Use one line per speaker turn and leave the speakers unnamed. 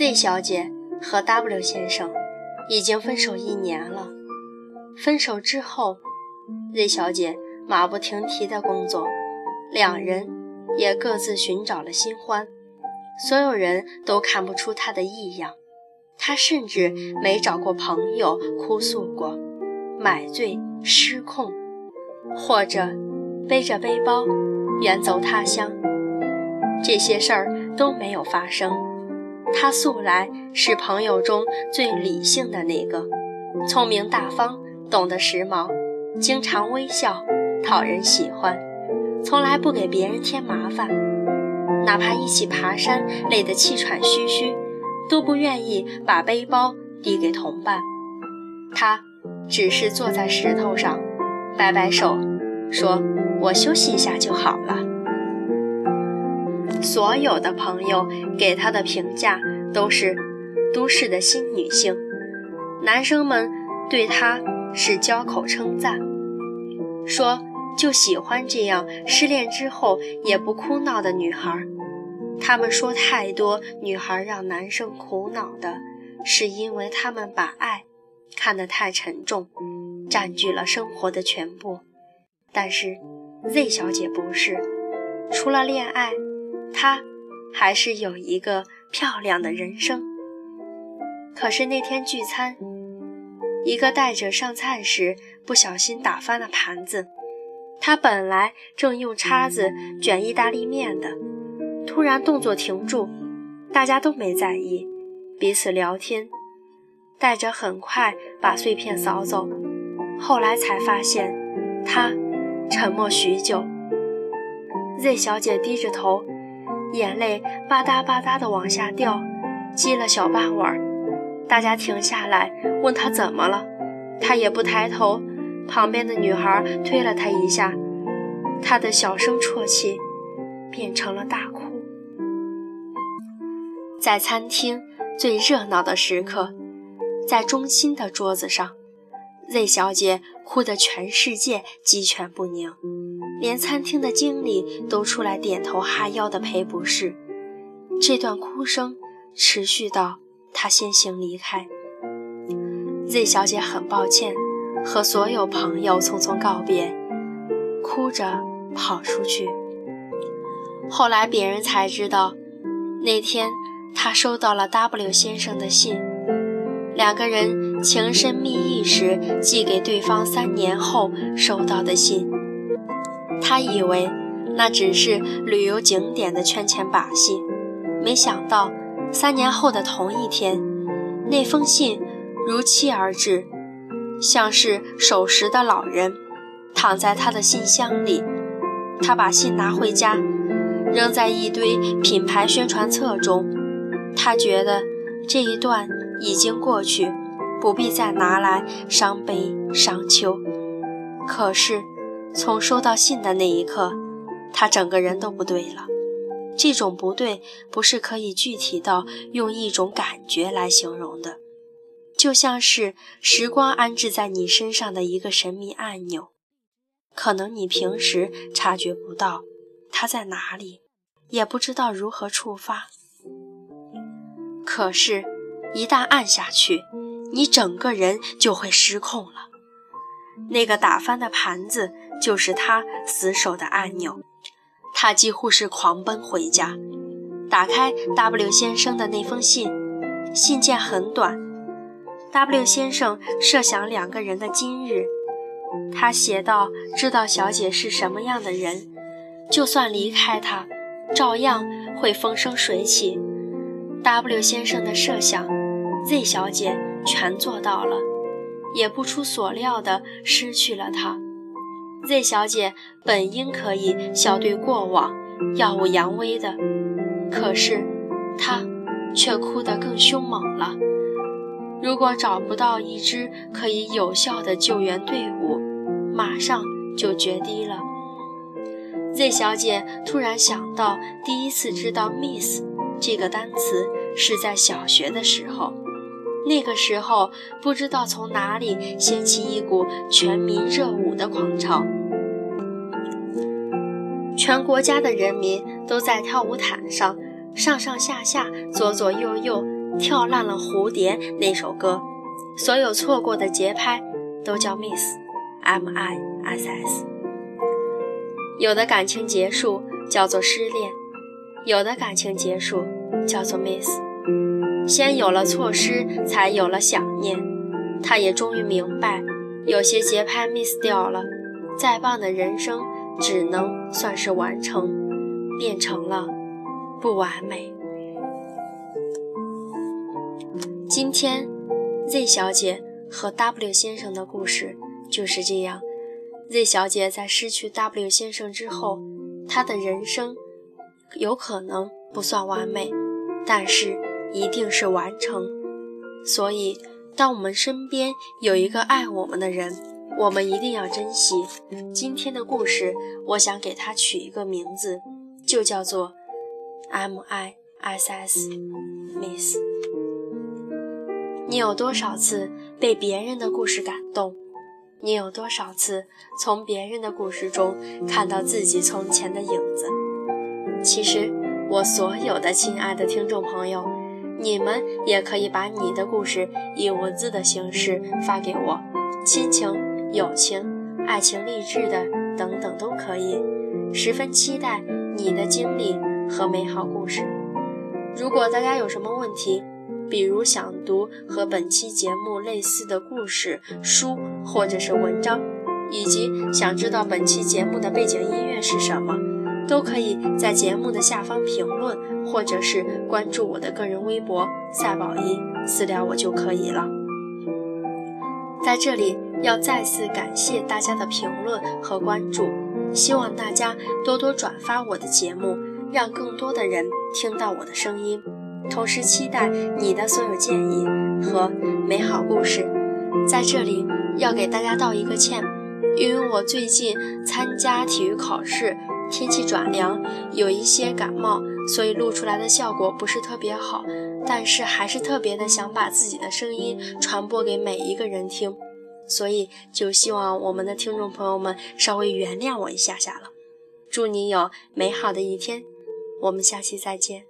Z 小姐和 W 先生已经分手一年了。分手之后，Z 小姐马不停蹄的工作，两人也各自寻找了新欢。所有人都看不出她的异样，她甚至没找过朋友哭诉过，买醉失控，或者背着背包远走他乡。这些事儿都没有发生。他素来是朋友中最理性的那个，聪明大方，懂得时髦，经常微笑，讨人喜欢，从来不给别人添麻烦。哪怕一起爬山累得气喘吁吁，都不愿意把背包递给同伴。他只是坐在石头上，摆摆手，说：“我休息一下就好了。”所有的朋友给他的评价都是都市的新女性，男生们对她是交口称赞，说。就喜欢这样失恋之后也不哭闹的女孩。他们说，太多女孩让男生苦恼的，是因为他们把爱看得太沉重，占据了生活的全部。但是 Z 小姐不是，除了恋爱，他还是有一个漂亮的人生。可是那天聚餐，一个带着上菜时不小心打翻了盘子。他本来正用叉子卷意大利面的，突然动作停住，大家都没在意，彼此聊天，带着很快把碎片扫走。后来才发现，他沉默许久。Z 小姐低着头，眼泪吧嗒吧嗒地往下掉，积了小半碗。大家停下来问她怎么了，她也不抬头。旁边的女孩推了他一下，他的小声啜泣变成了大哭。在餐厅最热闹的时刻，在中心的桌子上，Z 小姐哭得全世界鸡犬不宁，连餐厅的经理都出来点头哈腰的赔不是。这段哭声持续到她先行离开。Z 小姐很抱歉。和所有朋友匆匆告别，哭着跑出去。后来别人才知道，那天他收到了 W 先生的信，两个人情深蜜意时寄给对方三年后收到的信。他以为那只是旅游景点的圈钱把戏，没想到三年后的同一天，那封信如期而至。像是守时的老人，躺在他的信箱里。他把信拿回家，扔在一堆品牌宣传册中。他觉得这一段已经过去，不必再拿来伤悲伤秋。可是，从收到信的那一刻，他整个人都不对了。这种不对，不是可以具体到用一种感觉来形容的。就像是时光安置在你身上的一个神秘按钮，可能你平时察觉不到它在哪里，也不知道如何触发。可是，一旦按下去，你整个人就会失控了。那个打翻的盘子就是他死守的按钮。他几乎是狂奔回家，打开 W 先生的那封信，信件很短。W 先生设想两个人的今日，他写道：“知道小姐是什么样的人，就算离开她，照样会风生水起。”W 先生的设想，Z 小姐全做到了，也不出所料的失去了他。Z 小姐本应可以笑对过往，耀武扬威的，可是她却哭得更凶猛了。如果找不到一支可以有效的救援队伍，马上就决堤了。Z 小姐突然想到，第一次知道 “miss” 这个单词是在小学的时候。那个时候，不知道从哪里掀起一股全民热舞的狂潮，全国家的人民都在跳舞毯上上上下下、左左右右。跳烂了蝴蝶那首歌，所有错过的节拍都叫 miss，m i s s。有的感情结束叫做失恋，有的感情结束叫做 miss。先有了错失，才有了想念。他也终于明白，有些节拍 miss 掉了，再棒的人生只能算是完成，变成了不完美。今天，Z 小姐和 W 先生的故事就是这样。Z 小姐在失去 W 先生之后，她的人生有可能不算完美，但是一定是完成。所以，当我们身边有一个爱我们的人，我们一定要珍惜。今天的故事，我想给它取一个名字，就叫做 M I S S Miss。你有多少次被别人的故事感动？你有多少次从别人的故事中看到自己从前的影子？其实，我所有的亲爱的听众朋友，你们也可以把你的故事以文字的形式发给我，亲情、友情、爱情、励志的等等都可以。十分期待你的经历和美好故事。如果大家有什么问题，比如想读和本期节目类似的故事书或者是文章，以及想知道本期节目的背景音乐是什么，都可以在节目的下方评论，或者是关注我的个人微博赛宝仪私聊我就可以了。在这里要再次感谢大家的评论和关注，希望大家多多转发我的节目，让更多的人听到我的声音。同时期待你的所有建议和美好故事。在这里要给大家道一个歉，因为我最近参加体育考试，天气转凉，有一些感冒，所以录出来的效果不是特别好。但是还是特别的想把自己的声音传播给每一个人听，所以就希望我们的听众朋友们稍微原谅我一下下了。祝你有美好的一天，我们下期再见。